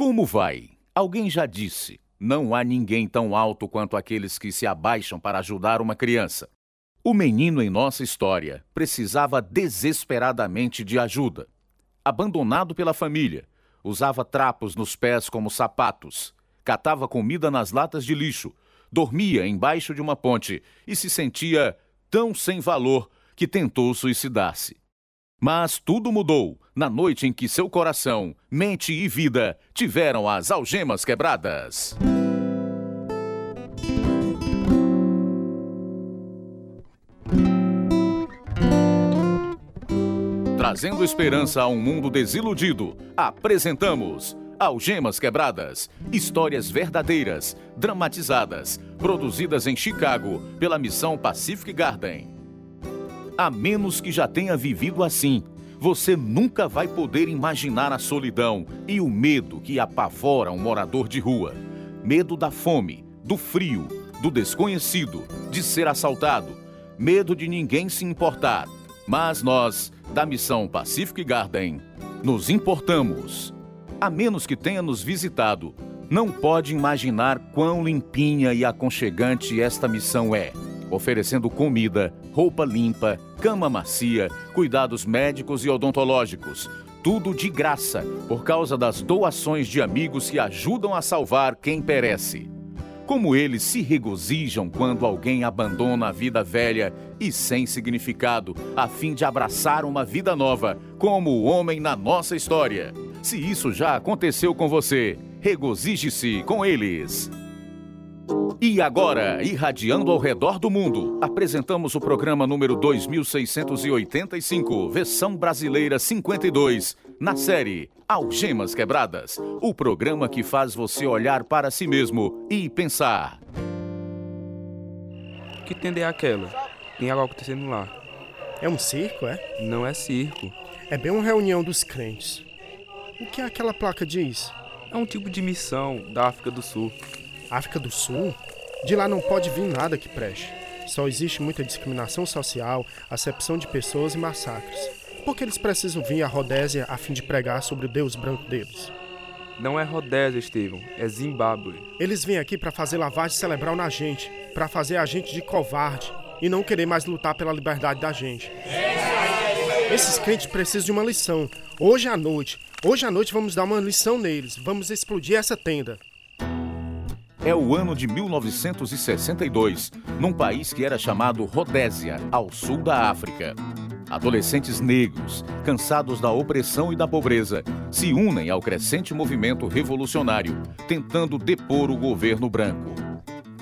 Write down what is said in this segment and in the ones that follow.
Como vai? Alguém já disse: não há ninguém tão alto quanto aqueles que se abaixam para ajudar uma criança. O menino em nossa história precisava desesperadamente de ajuda. Abandonado pela família, usava trapos nos pés como sapatos, catava comida nas latas de lixo, dormia embaixo de uma ponte e se sentia tão sem valor que tentou suicidar-se. Mas tudo mudou na noite em que seu coração, mente e vida tiveram as algemas quebradas. Trazendo esperança a um mundo desiludido, apresentamos Algemas Quebradas, histórias verdadeiras, dramatizadas, produzidas em Chicago pela missão Pacific Garden. A menos que já tenha vivido assim, você nunca vai poder imaginar a solidão e o medo que apavora um morador de rua. Medo da fome, do frio, do desconhecido, de ser assaltado, medo de ninguém se importar. Mas nós, da missão Pacific Garden, nos importamos. A menos que tenha nos visitado, não pode imaginar quão limpinha e aconchegante esta missão é oferecendo comida, roupa limpa, cama macia, cuidados médicos e odontológicos. Tudo de graça, por causa das doações de amigos que ajudam a salvar quem perece. Como eles se regozijam quando alguém abandona a vida velha e sem significado, a fim de abraçar uma vida nova, como o homem na nossa história. Se isso já aconteceu com você, regozije-se com eles. E agora, irradiando ao redor do mundo, apresentamos o programa número 2685, versão brasileira 52, na série Algemas Quebradas o programa que faz você olhar para si mesmo e pensar. Que tenda é aquela? Tem algo acontecendo lá. É um circo, é? Não é circo. É bem uma reunião dos crentes. O que aquela placa diz? É um tipo de missão da África do Sul. África do Sul? De lá não pode vir nada que preste. Só existe muita discriminação social, acepção de pessoas e massacres. Por que eles precisam vir à Rodésia a fim de pregar sobre o Deus branco deles? Não é Rodésia, Estevão, é Zimbábue. Eles vêm aqui para fazer lavagem cerebral na gente, para fazer a gente de covarde e não querer mais lutar pela liberdade da gente. Esses crentes precisam de uma lição. Hoje à noite, hoje à noite vamos dar uma lição neles. Vamos explodir essa tenda. É o ano de 1962, num país que era chamado Rodésia, ao sul da África. Adolescentes negros, cansados da opressão e da pobreza, se unem ao crescente movimento revolucionário, tentando depor o governo branco.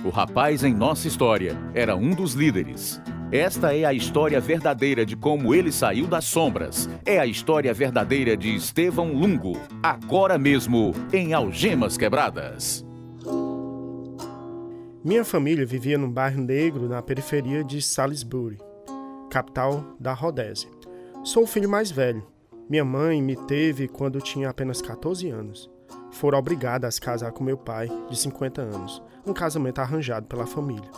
O rapaz em nossa história era um dos líderes. Esta é a história verdadeira de como ele saiu das sombras. É a história verdadeira de Estevão Lungo, agora mesmo em Algemas Quebradas. Minha família vivia num bairro negro na periferia de Salisbury, capital da Rodésia. Sou o filho mais velho. Minha mãe me teve quando tinha apenas 14 anos. Foram obrigadas a casar com meu pai, de 50 anos, um casamento arranjado pela família.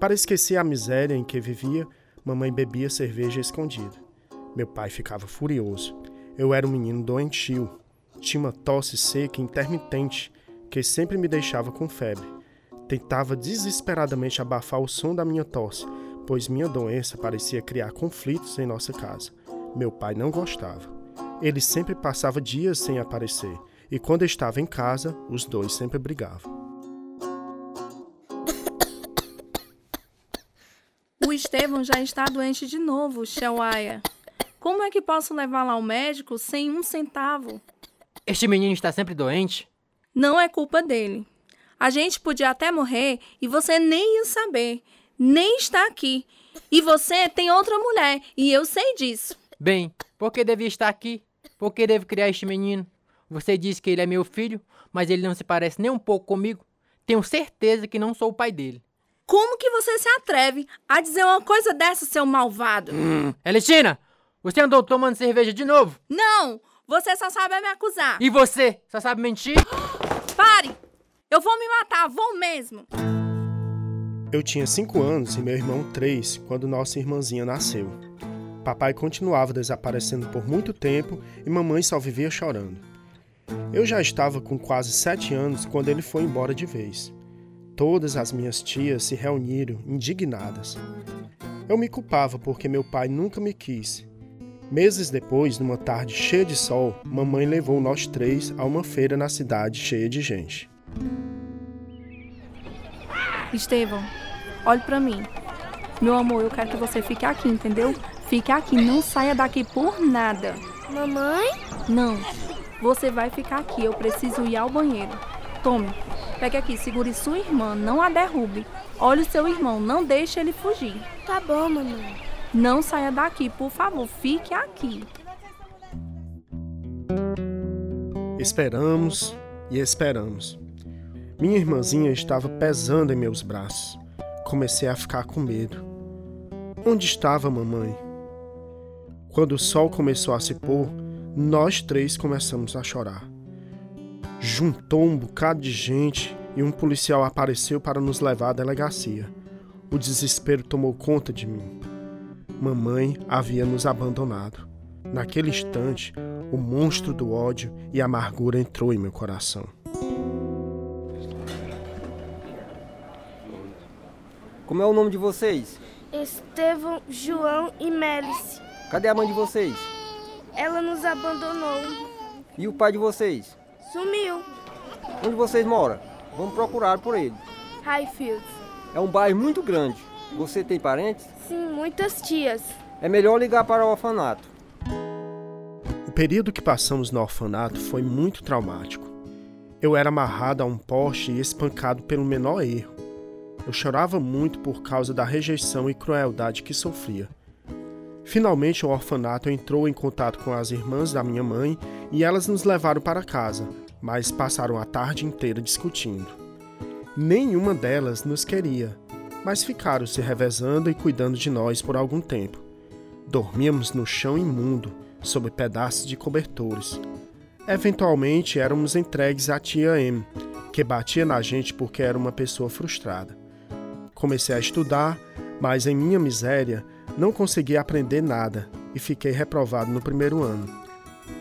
Para esquecer a miséria em que vivia, mamãe bebia cerveja escondida. Meu pai ficava furioso. Eu era um menino doentio. Tinha uma tosse seca intermitente que sempre me deixava com febre. Tentava desesperadamente abafar o som da minha tosse, pois minha doença parecia criar conflitos em nossa casa. Meu pai não gostava. Ele sempre passava dias sem aparecer, e quando estava em casa, os dois sempre brigavam. O Estevão já está doente de novo, Shawaya. Como é que posso levá-lo ao médico sem um centavo? Este menino está sempre doente? Não é culpa dele. A gente podia até morrer e você nem ia saber, nem está aqui. E você tem outra mulher, e eu sei disso. Bem, por que devia estar aqui? Por que devo criar este menino? Você diz que ele é meu filho, mas ele não se parece nem um pouco comigo. Tenho certeza que não sou o pai dele. Como que você se atreve a dizer uma coisa dessa, seu malvado? Hum. Elistina, você andou tomando cerveja de novo? Não! Você só sabe me acusar. E você? Só sabe mentir? Eu vou me matar, vou mesmo! Eu tinha cinco anos e meu irmão três quando nossa irmãzinha nasceu. Papai continuava desaparecendo por muito tempo e mamãe só vivia chorando. Eu já estava com quase sete anos quando ele foi embora de vez. Todas as minhas tias se reuniram, indignadas. Eu me culpava porque meu pai nunca me quis. Meses depois, numa tarde cheia de sol, mamãe levou nós três a uma feira na cidade cheia de gente. Estevão, olhe para mim. Meu amor, eu quero que você fique aqui, entendeu? Fique aqui, não saia daqui por nada. Mamãe? Não, você vai ficar aqui, eu preciso ir ao banheiro. Tome, pegue aqui, segure sua irmã, não a derrube. Olhe o seu irmão, não deixe ele fugir. Tá bom, mamãe. Não saia daqui, por favor, fique aqui. Esperamos e esperamos. Minha irmãzinha estava pesando em meus braços. Comecei a ficar com medo. Onde estava mamãe? Quando o sol começou a se pôr, nós três começamos a chorar. Juntou um bocado de gente e um policial apareceu para nos levar à delegacia. O desespero tomou conta de mim. Mamãe havia nos abandonado. Naquele instante, o monstro do ódio e amargura entrou em meu coração. Como é o nome de vocês? Estevão, João e Mélice. Cadê a mãe de vocês? Ela nos abandonou. E o pai de vocês? Sumiu. Onde vocês moram? Vamos procurar por ele. Highfield. É um bairro muito grande. Você tem parentes? Sim, muitas tias. É melhor ligar para o orfanato. O período que passamos no orfanato foi muito traumático. Eu era amarrado a um poste e espancado pelo menor erro. Eu chorava muito por causa da rejeição e crueldade que sofria. Finalmente, o orfanato entrou em contato com as irmãs da minha mãe e elas nos levaram para casa, mas passaram a tarde inteira discutindo. Nenhuma delas nos queria, mas ficaram se revezando e cuidando de nós por algum tempo. Dormíamos no chão imundo, sob pedaços de cobertores. Eventualmente éramos entregues à tia M, que batia na gente porque era uma pessoa frustrada. Comecei a estudar, mas em minha miséria não consegui aprender nada e fiquei reprovado no primeiro ano.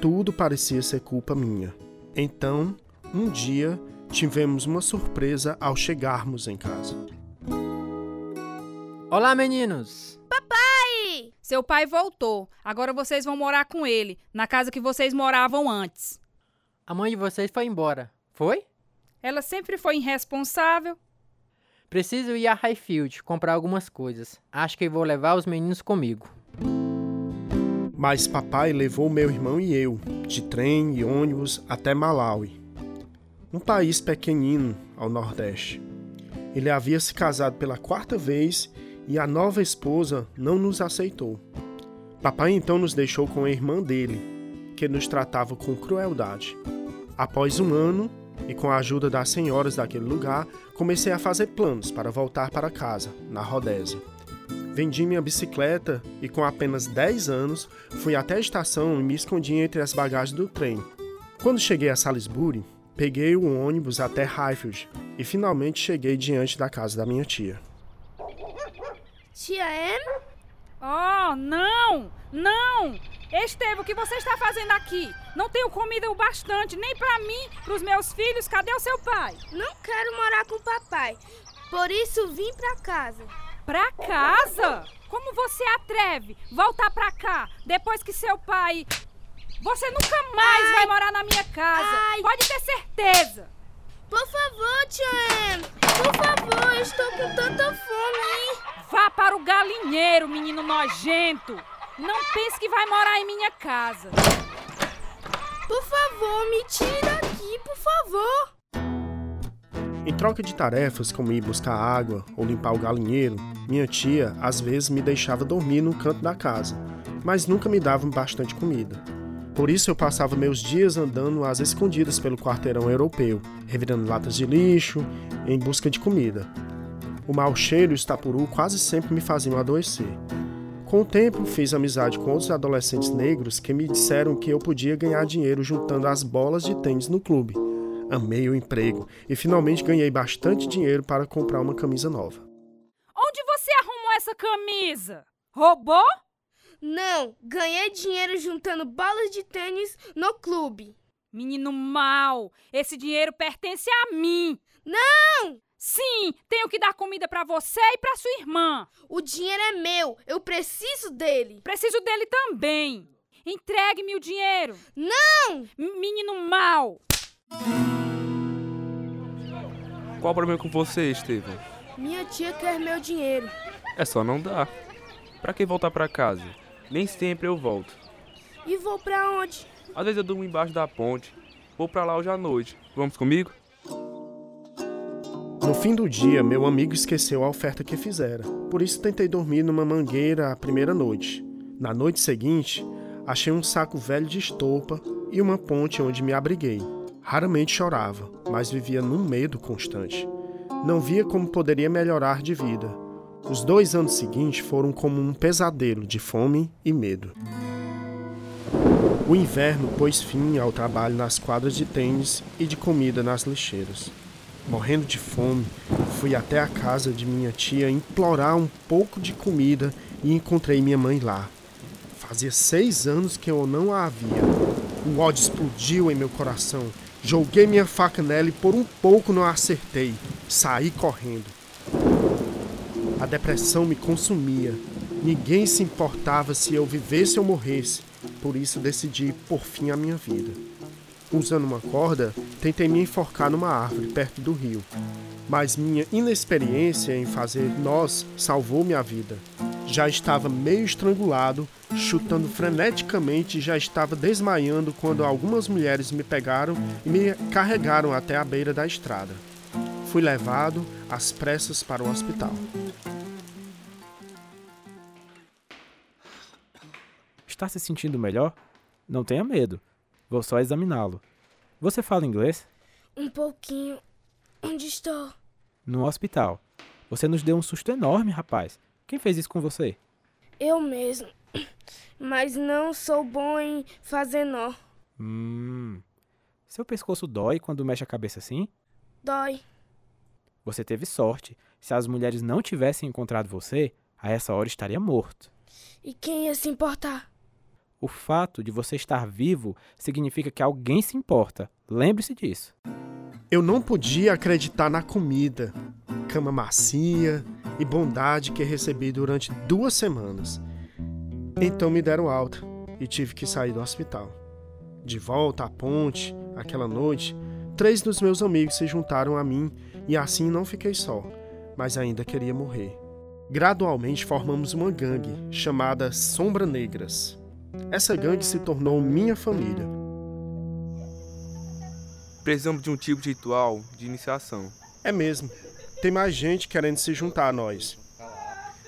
Tudo parecia ser culpa minha. Então, um dia, tivemos uma surpresa ao chegarmos em casa. Olá, meninos! Papai! Seu pai voltou. Agora vocês vão morar com ele, na casa que vocês moravam antes. A mãe de vocês foi embora, foi? Ela sempre foi irresponsável. Preciso ir a Highfield comprar algumas coisas. Acho que vou levar os meninos comigo. Mas papai levou meu irmão e eu, de trem e ônibus até Malawi, um país pequenino ao nordeste. Ele havia se casado pela quarta vez e a nova esposa não nos aceitou. Papai então nos deixou com a irmã dele, que nos tratava com crueldade. Após um ano, e com a ajuda das senhoras daquele lugar, comecei a fazer planos para voltar para casa, na Rodésia. Vendi minha bicicleta e, com apenas 10 anos, fui até a estação e me escondi entre as bagagens do trem. Quando cheguei a Salisbury, peguei o ônibus até Highfield e finalmente cheguei diante da casa da minha tia. Tia M? Oh, não! Não! Estevão, o que você está fazendo aqui? Não tenho comida o bastante, nem para mim, para os meus filhos. Cadê o seu pai? Não quero morar com o papai. Por isso vim pra casa. Pra casa? Como você atreve voltar pra cá depois que seu pai. Você nunca mais Ai. vai morar na minha casa. Ai. Pode ter certeza. Por favor, tia M. Por favor, eu estou com tanta fome. Vá para o galinheiro, menino nojento. Não pense que vai morar em minha casa. Por favor, me tire daqui, por favor. Em troca de tarefas como ir buscar água ou limpar o galinheiro, minha tia às vezes me deixava dormir no canto da casa, mas nunca me dava bastante comida. Por isso eu passava meus dias andando às escondidas pelo quarteirão europeu, revirando latas de lixo em busca de comida. O mau cheiro e o estapuru quase sempre me faziam adoecer. Com o tempo, fiz amizade com outros adolescentes negros que me disseram que eu podia ganhar dinheiro juntando as bolas de tênis no clube. Amei o emprego e finalmente ganhei bastante dinheiro para comprar uma camisa nova. Onde você arrumou essa camisa? Roubou? Não, ganhei dinheiro juntando bolas de tênis no clube. Menino mau, esse dinheiro pertence a mim. Não! Sim, tenho que dar comida para você e para sua irmã. O dinheiro é meu, eu preciso dele. Preciso dele também. Entregue-me o dinheiro. Não! Menino mau. Qual o problema com você, Estevão? Minha tia quer meu dinheiro. É só não dar. Pra que voltar pra casa? Nem sempre eu volto. E vou pra onde? Às vezes eu durmo embaixo da ponte. Vou pra lá hoje à noite. Vamos comigo? No fim do dia, meu amigo esqueceu a oferta que fizera. Por isso tentei dormir numa mangueira a primeira noite. Na noite seguinte, achei um saco velho de estopa e uma ponte onde me abriguei. Raramente chorava, mas vivia num medo constante. Não via como poderia melhorar de vida. Os dois anos seguintes foram como um pesadelo de fome e medo. O inverno pôs fim ao trabalho nas quadras de tênis e de comida nas lixeiras. Morrendo de fome, fui até a casa de minha tia implorar um pouco de comida e encontrei minha mãe lá. Fazia seis anos que eu não a havia. O ódio explodiu em meu coração. Joguei minha faca nela e por um pouco não a acertei. Saí correndo. A depressão me consumia. Ninguém se importava se eu vivesse ou morresse. Por isso decidi por fim a minha vida. Usando uma corda, tentei me enforcar numa árvore perto do rio. Mas minha inexperiência em fazer nós salvou minha vida. Já estava meio estrangulado, chutando freneticamente e já estava desmaiando quando algumas mulheres me pegaram e me carregaram até a beira da estrada. Fui levado às pressas para o hospital. Está se sentindo melhor? Não tenha medo. Vou só examiná-lo. Você fala inglês? Um pouquinho. Onde estou? No hospital. Você nos deu um susto enorme, rapaz. Quem fez isso com você? Eu mesmo. Mas não sou bom em fazer nó. Hum. Seu pescoço dói quando mexe a cabeça assim? Dói. Você teve sorte. Se as mulheres não tivessem encontrado você, a essa hora estaria morto. E quem ia se importar? O fato de você estar vivo significa que alguém se importa. Lembre-se disso. Eu não podia acreditar na comida, cama macia e bondade que recebi durante duas semanas. Então me deram alta e tive que sair do hospital. De volta à ponte, aquela noite, três dos meus amigos se juntaram a mim e assim não fiquei só, mas ainda queria morrer. Gradualmente formamos uma gangue chamada Sombra Negras. Essa gangue se tornou minha família. Precisamos de um tipo de ritual de iniciação. É mesmo. Tem mais gente querendo se juntar a nós.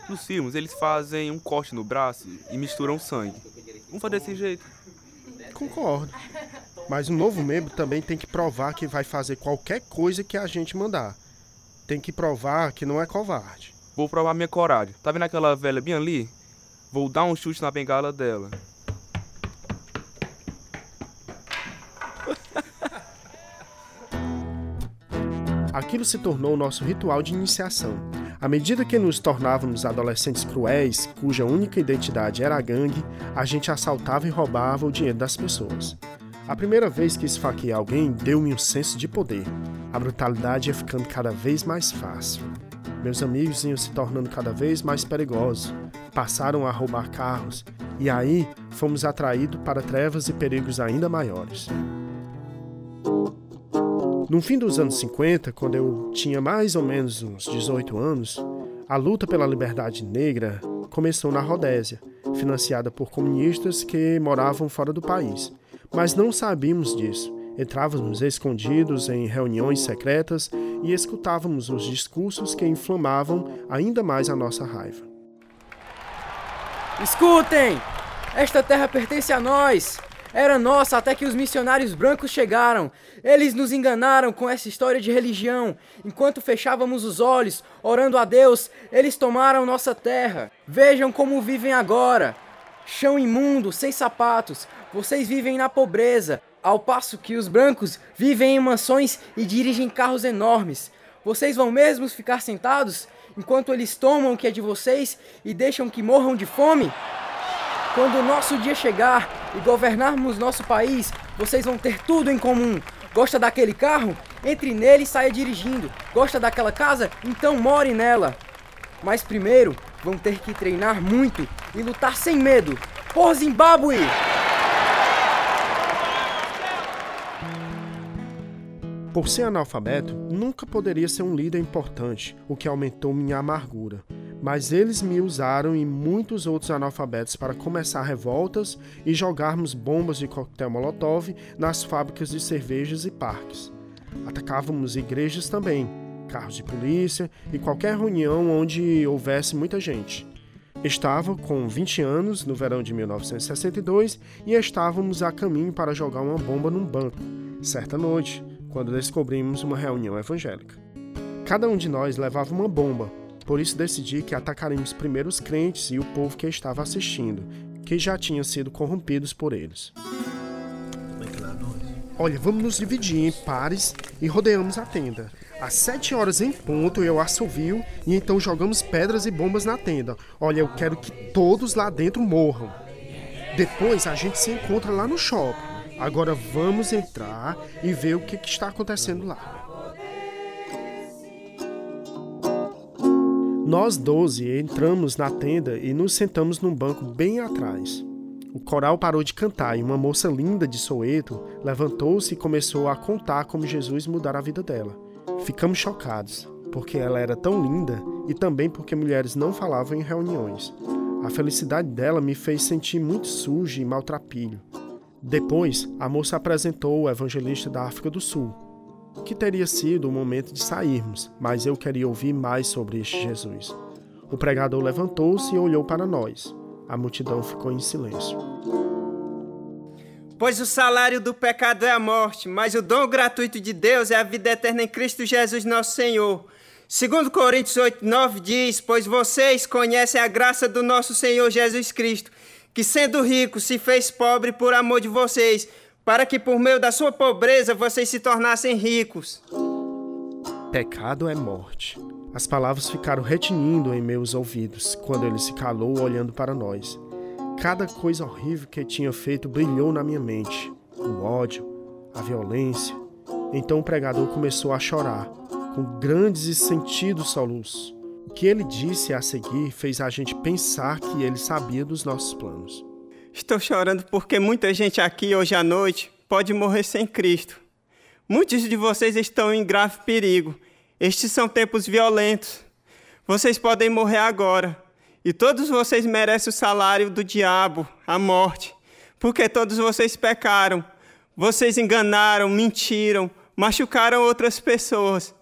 Nos filmes, eles fazem um corte no braço e misturam sangue. Vamos fazer desse jeito. Concordo. Mas o novo membro também tem que provar que vai fazer qualquer coisa que a gente mandar. Tem que provar que não é covarde. Vou provar minha coragem. Tá vendo aquela velha bem ali? Vou dar um chute na bengala dela. Aquilo se tornou nosso ritual de iniciação. À medida que nos tornávamos adolescentes cruéis, cuja única identidade era a gangue, a gente assaltava e roubava o dinheiro das pessoas. A primeira vez que esfaqueei alguém deu-me um senso de poder. A brutalidade ia ficando cada vez mais fácil. Meus amigos iam se tornando cada vez mais perigosos. Passaram a roubar carros. E aí fomos atraídos para trevas e perigos ainda maiores. No fim dos anos 50, quando eu tinha mais ou menos uns 18 anos, a luta pela liberdade negra começou na Rodésia, financiada por comunistas que moravam fora do país. Mas não sabíamos disso. Entrávamos escondidos em reuniões secretas e escutávamos os discursos que inflamavam ainda mais a nossa raiva. Escutem! Esta terra pertence a nós! Era nossa até que os missionários brancos chegaram. Eles nos enganaram com essa história de religião. Enquanto fechávamos os olhos, orando a Deus, eles tomaram nossa terra. Vejam como vivem agora. Chão imundo, sem sapatos. Vocês vivem na pobreza, ao passo que os brancos vivem em mansões e dirigem carros enormes. Vocês vão mesmo ficar sentados enquanto eles tomam o que é de vocês e deixam que morram de fome? Quando o nosso dia chegar, e governarmos nosso país, vocês vão ter tudo em comum. Gosta daquele carro? Entre nele e saia dirigindo. Gosta daquela casa? Então more nela. Mas primeiro, vão ter que treinar muito e lutar sem medo. Por Zimbábue! Por ser analfabeto, nunca poderia ser um líder importante, o que aumentou minha amargura. Mas eles me usaram e muitos outros analfabetos para começar revoltas e jogarmos bombas de coquetel molotov nas fábricas de cervejas e parques. Atacávamos igrejas também, carros de polícia e qualquer reunião onde houvesse muita gente. Estava com 20 anos no verão de 1962 e estávamos a caminho para jogar uma bomba num banco, certa noite, quando descobrimos uma reunião evangélica. Cada um de nós levava uma bomba, por isso decidi que atacaríamos primeiro os crentes e o povo que estava assistindo, que já tinham sido corrompidos por eles. Olha, vamos nos dividir em pares e rodeamos a tenda. Às sete horas em ponto eu assovio e então jogamos pedras e bombas na tenda. Olha, eu quero que todos lá dentro morram. Depois a gente se encontra lá no shopping. Agora vamos entrar e ver o que, que está acontecendo lá. Nós doze entramos na tenda e nos sentamos num banco bem atrás. O coral parou de cantar e uma moça linda de Soeto levantou-se e começou a contar como Jesus mudara a vida dela. Ficamos chocados, porque ela era tão linda e também porque mulheres não falavam em reuniões. A felicidade dela me fez sentir muito sujo e maltrapilho. Depois, a moça apresentou o evangelista da África do Sul, que teria sido o momento de sairmos, mas eu queria ouvir mais sobre este Jesus. O pregador levantou-se e olhou para nós. A multidão ficou em silêncio. Pois o salário do pecado é a morte, mas o dom gratuito de Deus é a vida eterna em Cristo Jesus nosso Senhor. Segundo Coríntios 8, 9 diz, pois vocês conhecem a graça do nosso Senhor Jesus Cristo, que sendo rico se fez pobre por amor de vocês, para que por meio da sua pobreza vocês se tornassem ricos. Pecado é morte. As palavras ficaram retinindo em meus ouvidos quando ele se calou olhando para nós. Cada coisa horrível que tinha feito brilhou na minha mente: o ódio, a violência. Então o pregador começou a chorar, com grandes e sentidos soluços. O que ele disse a seguir fez a gente pensar que ele sabia dos nossos planos. Estou chorando porque muita gente aqui hoje à noite pode morrer sem Cristo. Muitos de vocês estão em grave perigo. Estes são tempos violentos. Vocês podem morrer agora. E todos vocês merecem o salário do diabo, a morte. Porque todos vocês pecaram. Vocês enganaram, mentiram, machucaram outras pessoas.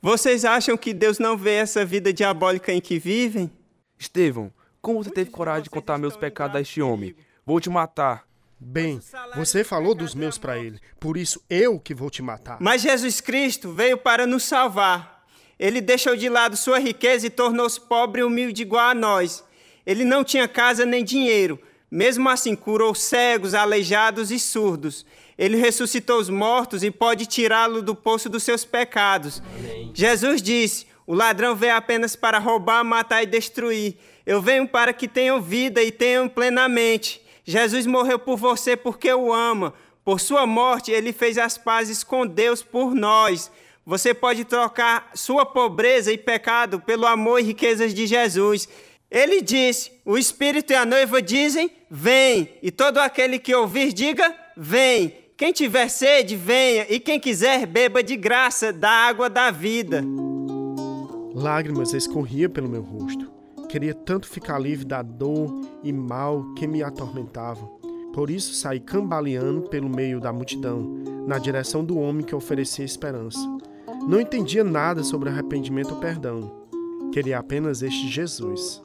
Vocês acham que Deus não vê essa vida diabólica em que vivem? Estevão, como você teve coragem de contar meus pecados a este homem? Vou te matar. Bem, você falou dos meus para ele, por isso eu que vou te matar. Mas Jesus Cristo veio para nos salvar. Ele deixou de lado sua riqueza e tornou-se pobre e humilde igual a nós. Ele não tinha casa nem dinheiro. Mesmo assim, curou cegos, aleijados e surdos. Ele ressuscitou os mortos e pode tirá-lo do poço dos seus pecados. Amém. Jesus disse: O ladrão veio apenas para roubar, matar e destruir. Eu venho para que tenham vida e tenham plenamente. Jesus morreu por você porque o ama. Por sua morte, ele fez as pazes com Deus por nós. Você pode trocar sua pobreza e pecado pelo amor e riquezas de Jesus. Ele disse: O Espírito e a noiva dizem: Vem. E todo aquele que ouvir, diga: Vem. Quem tiver sede, venha. E quem quiser, beba de graça da água da vida. Lágrimas escorriam pelo meu rosto. Queria tanto ficar livre da dor e mal que me atormentavam. Por isso saí cambaleando pelo meio da multidão, na direção do homem que oferecia esperança. Não entendia nada sobre arrependimento ou perdão. Queria apenas este Jesus.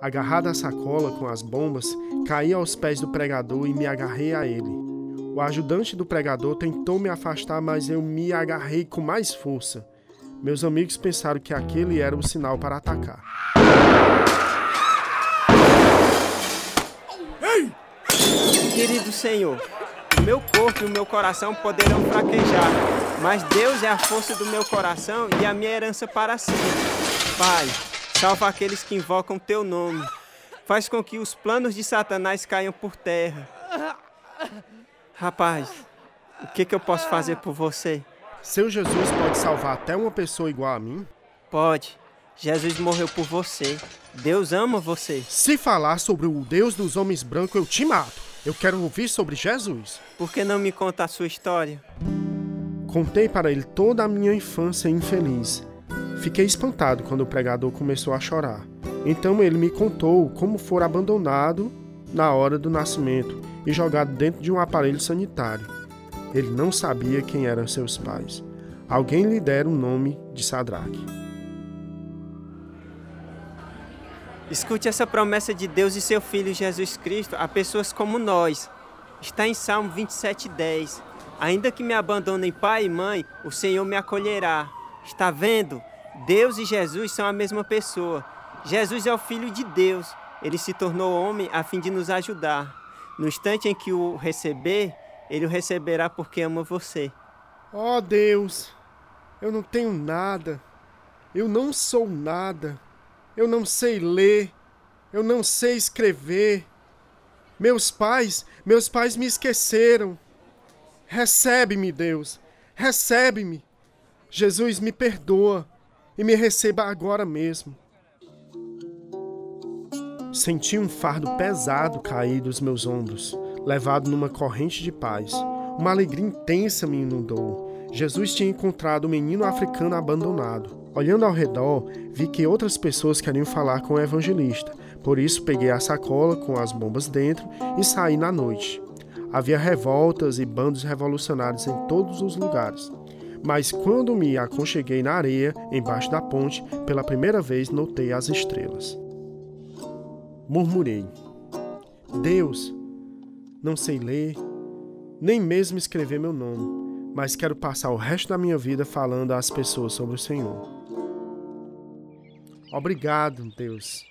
Agarrado à sacola com as bombas, caí aos pés do pregador e me agarrei a ele. O ajudante do pregador tentou me afastar, mas eu me agarrei com mais força. Meus amigos pensaram que aquele era o sinal para atacar. Querido Senhor, o meu corpo e o meu coração poderão fraquejar, mas Deus é a força do meu coração e a minha herança para sempre. Pai, salva aqueles que invocam teu nome. Faz com que os planos de Satanás caiam por terra. Rapaz, o que, que eu posso fazer por você? Seu Jesus pode salvar até uma pessoa igual a mim? Pode. Jesus morreu por você. Deus ama você. Se falar sobre o Deus dos homens brancos, eu te mato. Eu quero ouvir sobre Jesus. Por que não me conta a sua história? Contei para ele toda a minha infância infeliz. Fiquei espantado quando o pregador começou a chorar. Então ele me contou como fora abandonado na hora do nascimento e jogado dentro de um aparelho sanitário. Ele não sabia quem eram seus pais. Alguém lhe dera o nome de Sadraque. Escute essa promessa de Deus e seu Filho Jesus Cristo a pessoas como nós. Está em Salmo 27,10. Ainda que me abandonem pai e mãe, o Senhor me acolherá. Está vendo? Deus e Jesus são a mesma pessoa. Jesus é o Filho de Deus. Ele se tornou homem a fim de nos ajudar. No instante em que o receber, ele o receberá porque ama você. Oh Deus, eu não tenho nada. Eu não sou nada. Eu não sei ler. Eu não sei escrever. Meus pais, meus pais me esqueceram. Recebe-me, Deus. Recebe-me. Jesus, me perdoa e me receba agora mesmo. Senti um fardo pesado cair dos meus ombros, levado numa corrente de paz. Uma alegria intensa me inundou. Jesus tinha encontrado o um menino africano abandonado. Olhando ao redor, vi que outras pessoas queriam falar com o evangelista. Por isso, peguei a sacola com as bombas dentro e saí na noite. Havia revoltas e bandos revolucionários em todos os lugares. Mas quando me aconcheguei na areia, embaixo da ponte, pela primeira vez notei as estrelas. Murmurei: Deus, não sei ler, nem mesmo escrever meu nome, mas quero passar o resto da minha vida falando às pessoas sobre o Senhor. Obrigado, Deus.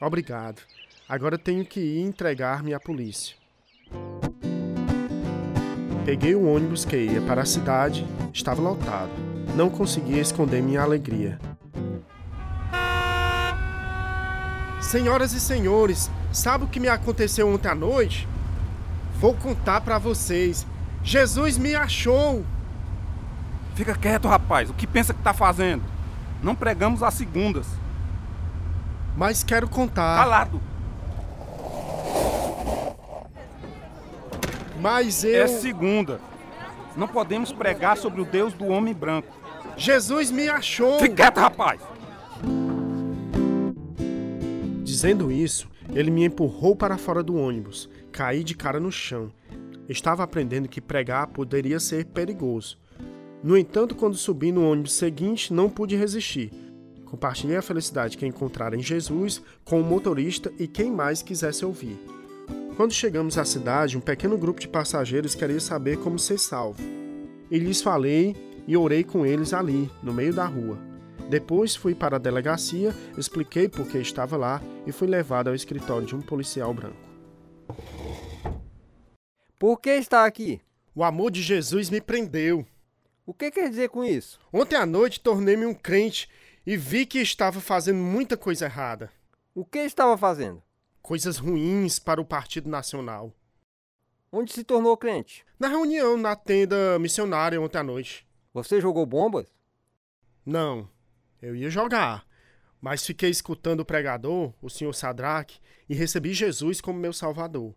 Obrigado. Agora tenho que ir entregar-me à polícia. Peguei o ônibus que ia para a cidade, estava lotado. Não conseguia esconder minha alegria. Senhoras e senhores, sabe o que me aconteceu ontem à noite? Vou contar para vocês. Jesus me achou. Fica quieto, rapaz. O que pensa que tá fazendo? Não pregamos às segundas. Mas quero contar. Calado. Mas eu. É segunda. Não podemos pregar sobre o Deus do homem branco. Jesus me achou. Fica quieto, rapaz. Dizendo isso, ele me empurrou para fora do ônibus. Caí de cara no chão. Estava aprendendo que pregar poderia ser perigoso. No entanto, quando subi no ônibus seguinte, não pude resistir. Compartilhei a felicidade que encontrara em Jesus com o motorista e quem mais quisesse ouvir. Quando chegamos à cidade, um pequeno grupo de passageiros queria saber como ser salvo. E lhes falei e orei com eles ali, no meio da rua. Depois fui para a delegacia, expliquei por que estava lá e fui levado ao escritório de um policial branco. Por que está aqui? O amor de Jesus me prendeu. O que quer dizer com isso? Ontem à noite tornei-me um crente e vi que estava fazendo muita coisa errada. O que estava fazendo? Coisas ruins para o Partido Nacional. Onde se tornou crente? Na reunião na tenda missionária ontem à noite. Você jogou bombas? Não, eu ia jogar, mas fiquei escutando o pregador, o senhor Sadraque, e recebi Jesus como meu salvador.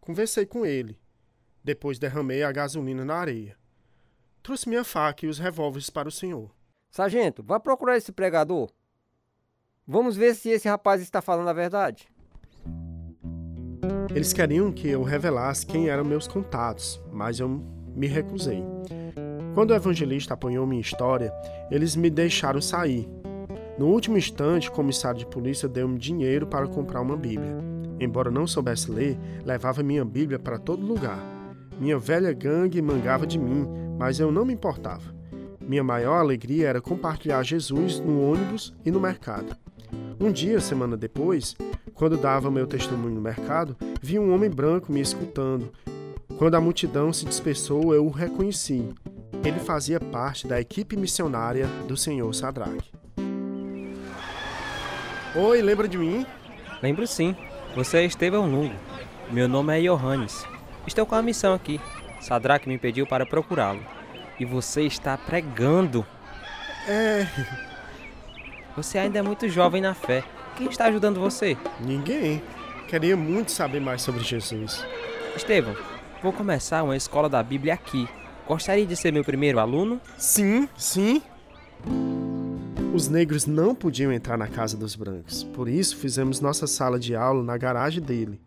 Conversei com ele. Depois derramei a gasolina na areia. Trouxe minha faca e os revólveres para o senhor. Sargento, vá procurar esse pregador. Vamos ver se esse rapaz está falando a verdade. Eles queriam que eu revelasse quem eram meus contatos, mas eu me recusei. Quando o evangelista apanhou minha história, eles me deixaram sair. No último instante, o comissário de polícia deu-me dinheiro para comprar uma Bíblia. Embora não soubesse ler, levava minha Bíblia para todo lugar. Minha velha gangue mangava de mim, mas eu não me importava. Minha maior alegria era compartilhar Jesus no ônibus e no mercado. Um dia, semana depois, quando dava meu testemunho no mercado, vi um homem branco me escutando. Quando a multidão se dispersou, eu o reconheci. Ele fazia parte da equipe missionária do Senhor Sadraque. Oi, lembra de mim? Lembro sim. Você é Estevão Lungo. Meu nome é Johannes. Estou com uma missão aqui. Sadraque me pediu para procurá-lo. E você está pregando. É. Você ainda é muito jovem na fé. Quem está ajudando você? Ninguém. Queria muito saber mais sobre Jesus. Estevão, vou começar uma escola da Bíblia aqui. Gostaria de ser meu primeiro aluno? Sim, sim. Os negros não podiam entrar na casa dos brancos, por isso fizemos nossa sala de aula na garagem dele.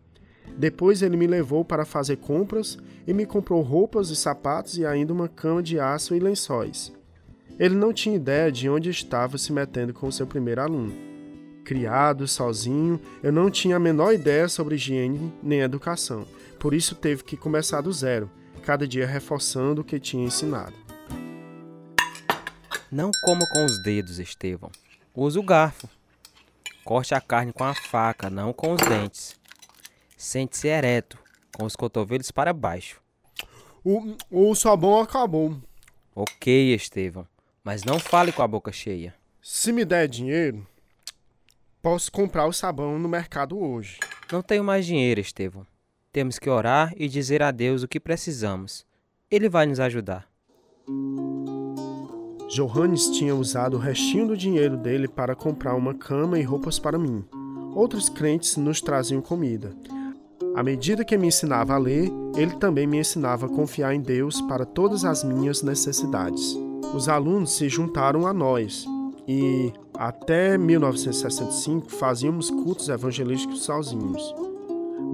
Depois ele me levou para fazer compras e me comprou roupas e sapatos e ainda uma cama de aço e lençóis. Ele não tinha ideia de onde estava se metendo com seu primeiro aluno. Criado sozinho, eu não tinha a menor ideia sobre higiene nem educação, por isso teve que começar do zero, cada dia reforçando o que tinha ensinado. Não coma com os dedos, Estevão. Use o garfo. Corte a carne com a faca, não com os dentes. Sente-se ereto, com os cotovelos para baixo. O, o sabão acabou. Ok, Estevão, mas não fale com a boca cheia. Se me der dinheiro, posso comprar o sabão no mercado hoje. Não tenho mais dinheiro, Estevão. Temos que orar e dizer a Deus o que precisamos. Ele vai nos ajudar. Johannes tinha usado o restinho do dinheiro dele para comprar uma cama e roupas para mim. Outros crentes nos traziam comida. À medida que me ensinava a ler, ele também me ensinava a confiar em Deus para todas as minhas necessidades. Os alunos se juntaram a nós e, até 1965, fazíamos cultos evangelísticos sozinhos.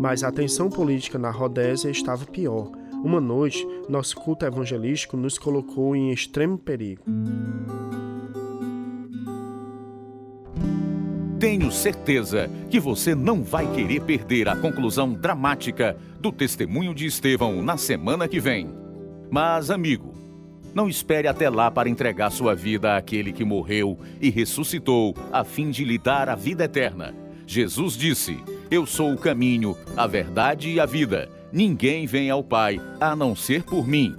Mas a tensão política na Rodésia estava pior uma noite, nosso culto evangelístico nos colocou em extremo perigo. Tenho certeza que você não vai querer perder a conclusão dramática do testemunho de Estevão na semana que vem. Mas, amigo, não espere até lá para entregar sua vida àquele que morreu e ressuscitou a fim de lhe dar a vida eterna. Jesus disse: Eu sou o caminho, a verdade e a vida. Ninguém vem ao Pai a não ser por mim.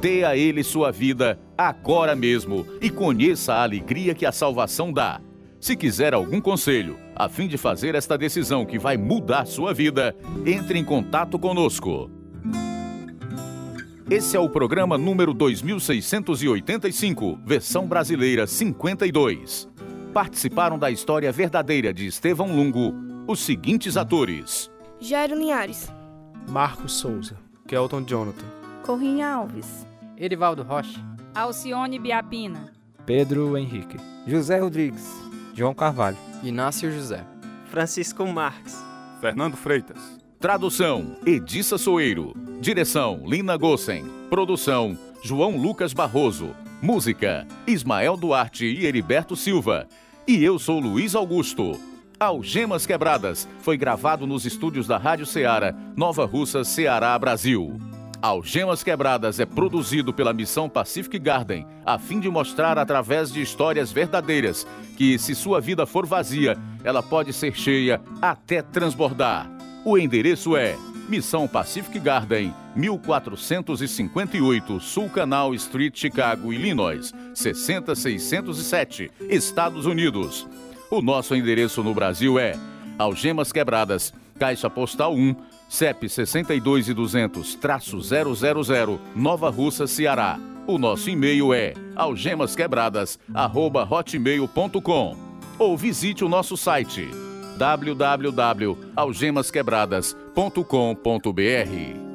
Dê a Ele sua vida agora mesmo e conheça a alegria que a salvação dá. Se quiser algum conselho, a fim de fazer esta decisão que vai mudar sua vida, entre em contato conosco. Esse é o programa número 2685, versão brasileira 52. Participaram da história verdadeira de Estevão Lungo os seguintes atores: Jairo Linhares, Marcos Souza, Kelton Jonathan, Corrinha Alves, Erivaldo Rocha, Alcione Biapina, Pedro Henrique, José Rodrigues, João Carvalho, Inácio José, Francisco Marques, Fernando Freitas. Tradução: Edissa Soeiro. Direção: Lina Gossen. Produção: João Lucas Barroso. Música: Ismael Duarte e Heriberto Silva. E eu sou Luiz Augusto. Algemas Quebradas foi gravado nos estúdios da Rádio Ceará, Nova Russa, Ceará, Brasil. Algemas Quebradas é produzido pela Missão Pacific Garden, a fim de mostrar através de histórias verdadeiras que, se sua vida for vazia, ela pode ser cheia até transbordar. O endereço é Missão Pacific Garden, 1458 Sul Canal Street, Chicago, Illinois, 60607, Estados Unidos. O nosso endereço no Brasil é Algemas Quebradas, Caixa Postal 1, CEP 62 e 200-000, Nova Russa, Ceará. O nosso e-mail é algemasquebradas@hotmail.com ou visite o nosso site www.algemasquebradas.com.br.